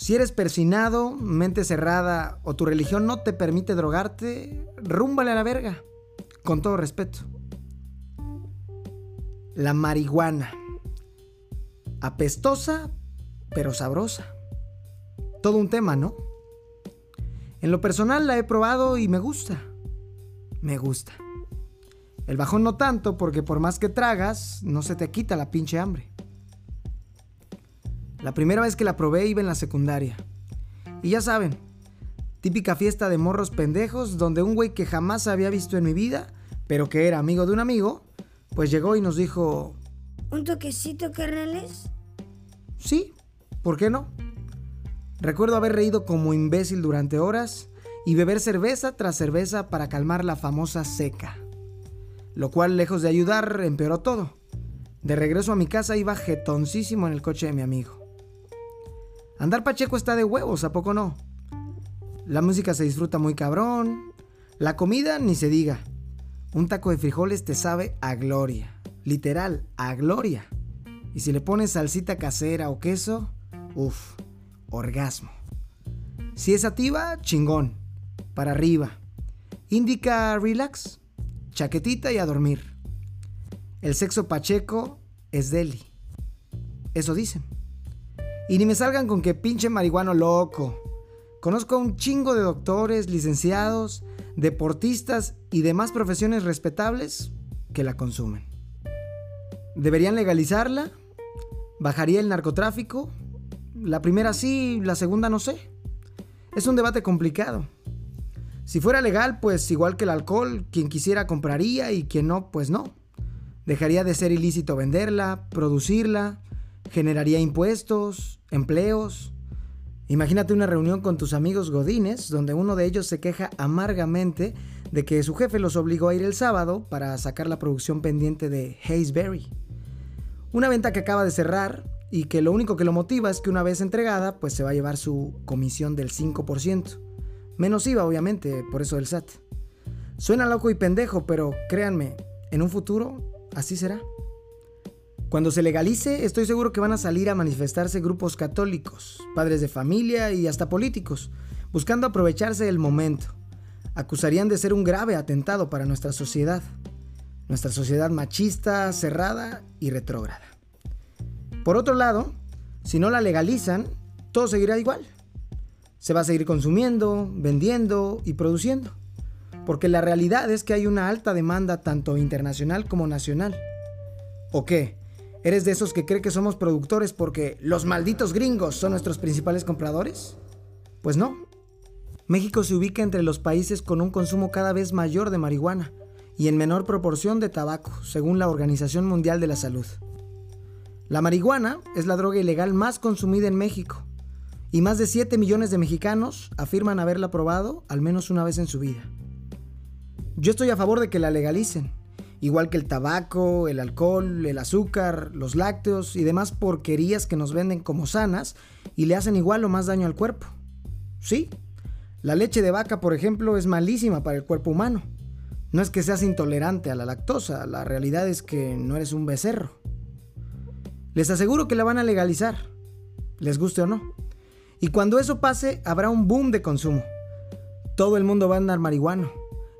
Si eres persinado, mente cerrada o tu religión no te permite drogarte, rúmbale a la verga. Con todo respeto. La marihuana. Apestosa, pero sabrosa. Todo un tema, ¿no? En lo personal la he probado y me gusta. Me gusta. El bajón no tanto porque por más que tragas, no se te quita la pinche hambre. La primera vez que la probé iba en la secundaria. Y ya saben, típica fiesta de morros pendejos donde un güey que jamás había visto en mi vida, pero que era amigo de un amigo, pues llegó y nos dijo... ¿Un toquecito, carnales? Sí, ¿por qué no? Recuerdo haber reído como imbécil durante horas y beber cerveza tras cerveza para calmar la famosa seca. Lo cual, lejos de ayudar, empeoró todo. De regreso a mi casa iba jetoncísimo en el coche de mi amigo. Andar Pacheco está de huevos, ¿a poco no? La música se disfruta muy cabrón. La comida ni se diga. Un taco de frijoles te sabe a gloria. Literal, a gloria. Y si le pones salsita casera o queso, uff, orgasmo. Si es ativa, chingón. Para arriba. Indica relax. Chaquetita y a dormir. El sexo pacheco es deli. Eso dicen. Y ni me salgan con que pinche marihuano loco. Conozco a un chingo de doctores, licenciados, deportistas y demás profesiones respetables que la consumen. ¿Deberían legalizarla? ¿Bajaría el narcotráfico? La primera sí, la segunda no sé. Es un debate complicado. Si fuera legal, pues igual que el alcohol, quien quisiera compraría y quien no, pues no. Dejaría de ser ilícito venderla, producirla, generaría impuestos, empleos. Imagínate una reunión con tus amigos godines donde uno de ellos se queja amargamente de que su jefe los obligó a ir el sábado para sacar la producción pendiente de Hazeberry. Una venta que acaba de cerrar y que lo único que lo motiva es que una vez entregada pues se va a llevar su comisión del 5%. Menos IVA obviamente, por eso el SAT. Suena loco y pendejo, pero créanme, en un futuro así será. Cuando se legalice, estoy seguro que van a salir a manifestarse grupos católicos, padres de familia y hasta políticos, buscando aprovecharse del momento. Acusarían de ser un grave atentado para nuestra sociedad, nuestra sociedad machista, cerrada y retrógrada. Por otro lado, si no la legalizan, todo seguirá igual. Se va a seguir consumiendo, vendiendo y produciendo. Porque la realidad es que hay una alta demanda tanto internacional como nacional. ¿O qué? ¿Eres de esos que cree que somos productores porque los malditos gringos son nuestros principales compradores? Pues no. México se ubica entre los países con un consumo cada vez mayor de marihuana y en menor proporción de tabaco, según la Organización Mundial de la Salud. La marihuana es la droga ilegal más consumida en México y más de 7 millones de mexicanos afirman haberla probado al menos una vez en su vida. Yo estoy a favor de que la legalicen, igual que el tabaco, el alcohol, el azúcar, los lácteos y demás porquerías que nos venden como sanas y le hacen igual o más daño al cuerpo. Sí, la leche de vaca, por ejemplo, es malísima para el cuerpo humano. No es que seas intolerante a la lactosa, la realidad es que no eres un becerro. Les aseguro que la van a legalizar, les guste o no. Y cuando eso pase, habrá un boom de consumo. Todo el mundo va a andar marihuano.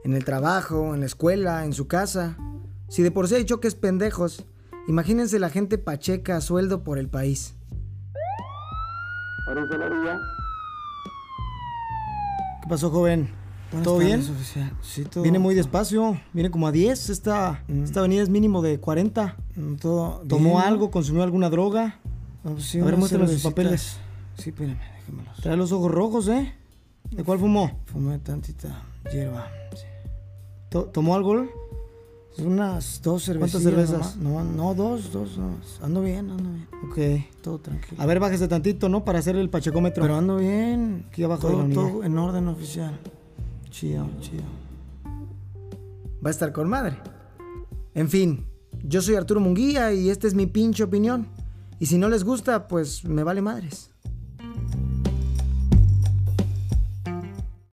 En el trabajo, en la escuela, en su casa. Si de por sí hay choques pendejos, imagínense la gente pacheca a sueldo por el país. ¿Qué pasó, joven? ¿Todo bien? Sí, todo. Viene muy despacio, viene como a 10. Esta, Mm. esta avenida es mínimo de 40. Mm, Todo ¿Tomó bien. algo? ¿Consumió alguna droga? No, pues sí, A ver, muéstrame sus papeles. Sí, espérame, déjamelos. Trae los ojos rojos, ¿eh? ¿De cuál fumó? Fumé tantita hierba. sí. ¿Tomó algo? Unas dos cervezas. cervezas? No, no, dos, dos. nomás. Ando bien, ando bien. Ok. Todo tranquilo. A ver, bájese tantito, ¿no? Para hacer el pachecómetro. Pero ando bien. Aquí abajo de la todo en orden oficial. Chido, chido. va a estar con madre. En fin, yo soy Arturo Munguía y esta es mi pinche opinión. Y si no les gusta, pues me vale madres.